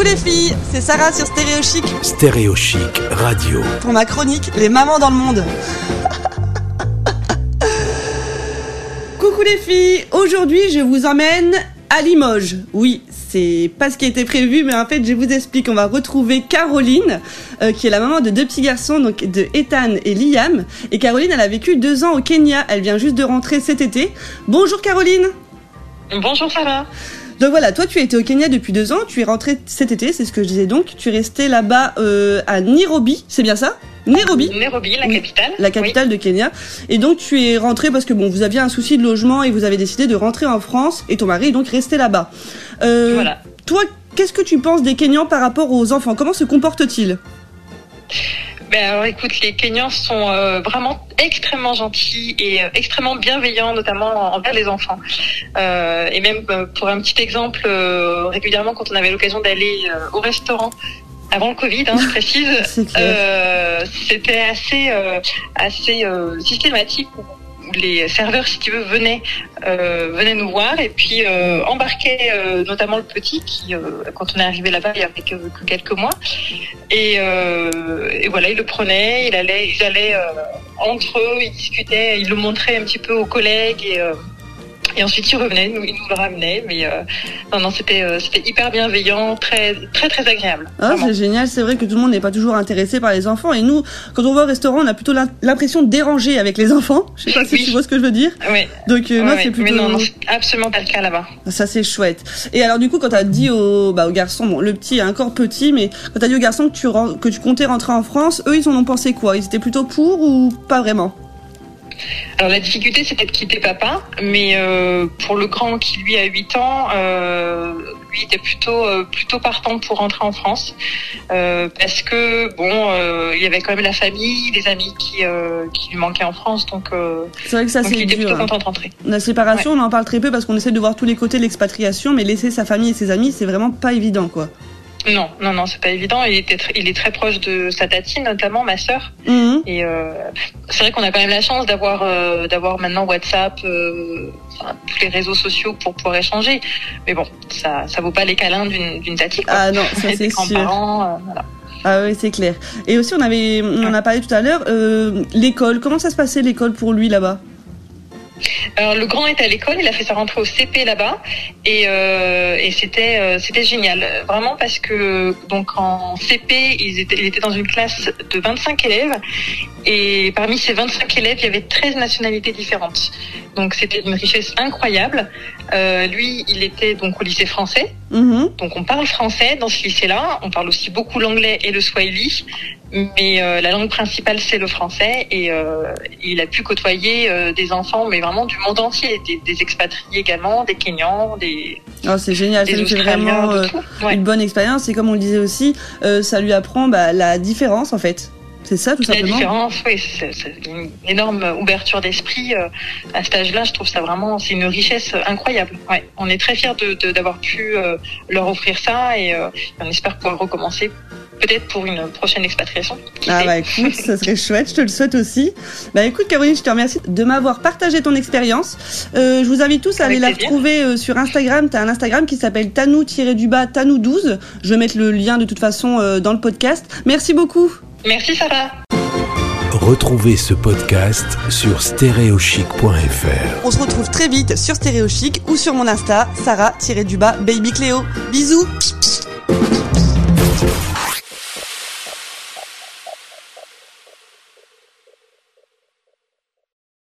Coucou les filles, c'est Sarah sur Stéréo Chic Stéréo Chic Radio. pour ma chronique Les mamans dans le monde. Coucou les filles, aujourd'hui je vous emmène à Limoges. Oui, c'est pas ce qui était prévu, mais en fait je vous explique. On va retrouver Caroline, euh, qui est la maman de deux petits garçons, donc de Ethan et Liam. Et Caroline, elle a vécu deux ans au Kenya. Elle vient juste de rentrer cet été. Bonjour Caroline. Bonjour Sarah. Donc voilà, toi tu as été au Kenya depuis deux ans, tu es rentrée cet été, c'est ce que je disais donc. Tu es restée là-bas euh, à Nairobi, c'est bien ça? Nairobi? Nairobi, la Oui, capitale. la capitale de Kenya. Et donc tu es rentrée parce que bon, vous aviez un souci de logement et vous avez décidé de rentrer en France et ton mari est donc resté là-bas. Euh. Voilà. Toi, qu'est-ce que tu penses des Kenyans par rapport aux enfants? Comment se comportent-ils? Ben alors écoute, les Kenyans sont euh, vraiment extrêmement gentils et euh, extrêmement bienveillants, notamment envers les enfants. Euh, et même euh, pour un petit exemple, euh, régulièrement quand on avait l'occasion d'aller euh, au restaurant avant le Covid, hein, je précise, euh, c'était assez euh, assez euh, systématique. Les serveurs, si tu veux, venaient euh, venaient nous voir et puis euh, embarquaient euh, notamment le petit qui, quand on est arrivé là-bas, il y avait que, que quelques mois. Et, voilà, il le prenait, il allait, ils allaient euh, entre eux, ils discutaient, ils le montraient un petit peu aux collègues et ensuite ils revenaient, nous, ils nous le ramenaient. Mais euh, non, non, c'était euh, c'était hyper bienveillant, très très très agréable. Ah, c'est génial, c'est vrai que tout le monde n'est pas toujours intéressé par les enfants. Et nous, quand on va au restaurant, on a plutôt l'im- l'impression de déranger avec les enfants. Je sais pas si Oui. tu vois ce que je veux dire. Ouais, Donc, euh, non, ouais. c'est plutôt. Mais non, non, c'est absolument pas le cas là-bas. Ça c'est chouette. Et alors du coup quand t'as dit au, bah, au garçon, bon le petit est encore petit, mais quand t'as dit au garçon que tu, que tu comptais rentrer en France, eux ils en ont pensé quoi? Ils étaient plutôt pour ou pas vraiment? Alors la difficulté c'était de quitter papa, mais euh, pour le grand qui lui a 8 ans, euh, lui était plutôt euh, plutôt partant pour rentrer en France parce que bon il y avait quand même la famille, les amis qui qui lui manquaient en France, donc, C'est vrai que ça donc il c'est était dur. plutôt hein. content de rentrer. La séparation, on en parle très peu parce qu'on essaie de voir tous les côtés de l'expatriation, mais laisser sa famille et ses amis, c'est vraiment pas évident quoi. Non, non, non, c'est pas évident. Il était il est très proche de sa tatine, notamment ma sœur. Mhm. Et euh, c'est vrai qu'on a quand même la chance d'avoir euh, d'avoir maintenant WhatsApp, euh, enfin, tous les réseaux sociaux pour pouvoir échanger. Mais bon, ça ça vaut pas les câlins d'une tatie. Quoi. Ah non, ça c'est sûr. euh, voilà. Ah oui, c'est clair. Et aussi on avait, on en a parlé tout à l'heure, euh, l'école. Comment ça se passait l'école pour lui là-bas? Le grand était à l'école, il a fait sa rentrée au CP là-bas et, euh, euh, c'était génial, vraiment parce que donc en CP il était dans une classe de 25 élèves et parmi ces 25 élèves il y avait 13 nationalités différentes. Donc c'était une richesse incroyable. Euh, lui il était donc au lycée français, Mhm. donc on parle français dans ce lycée-là, on parle aussi beaucoup l'anglais et le swahili. Mais euh, la langue principale c'est le français et euh, il a pu côtoyer des enfants mais vraiment du monde entier, des, des expatriés également, des Kenyans, des, Oh, c'est génial, Australiens, vraiment. Ouais. une bonne expérience. Et comme on le disait aussi, ça lui apprend bah, la différence en fait. C'est ça tout La simplement. différence, oui, c'est une énorme ouverture d'esprit euh, à cet âge-là. Je trouve ça vraiment, c'est une richesse incroyable. Ouais, on est très fiers de de- d'avoir pu euh, leur offrir ça et euh, on espère pouvoir recommencer, peut-être pour une prochaine expatriation. Ah bah écoute, ça serait chouette, je te le souhaite aussi. Bah écoute Caroline, je te remercie de m'avoir partagé ton expérience. Euh, je vous invite tous à aller la plaisir. retrouver sur Instagram. T'as un Instagram qui s'appelle tanou-du-bas tanou12. Je vais mettre le lien de toute façon dans le podcast. Merci beaucoup. Merci Sarah. Retrouvez ce podcast sur stéréochic.fr. On se retrouve très vite sur Stéréo Chic ou sur mon Insta, Sarah-du-bas Baby Cléo. Bisous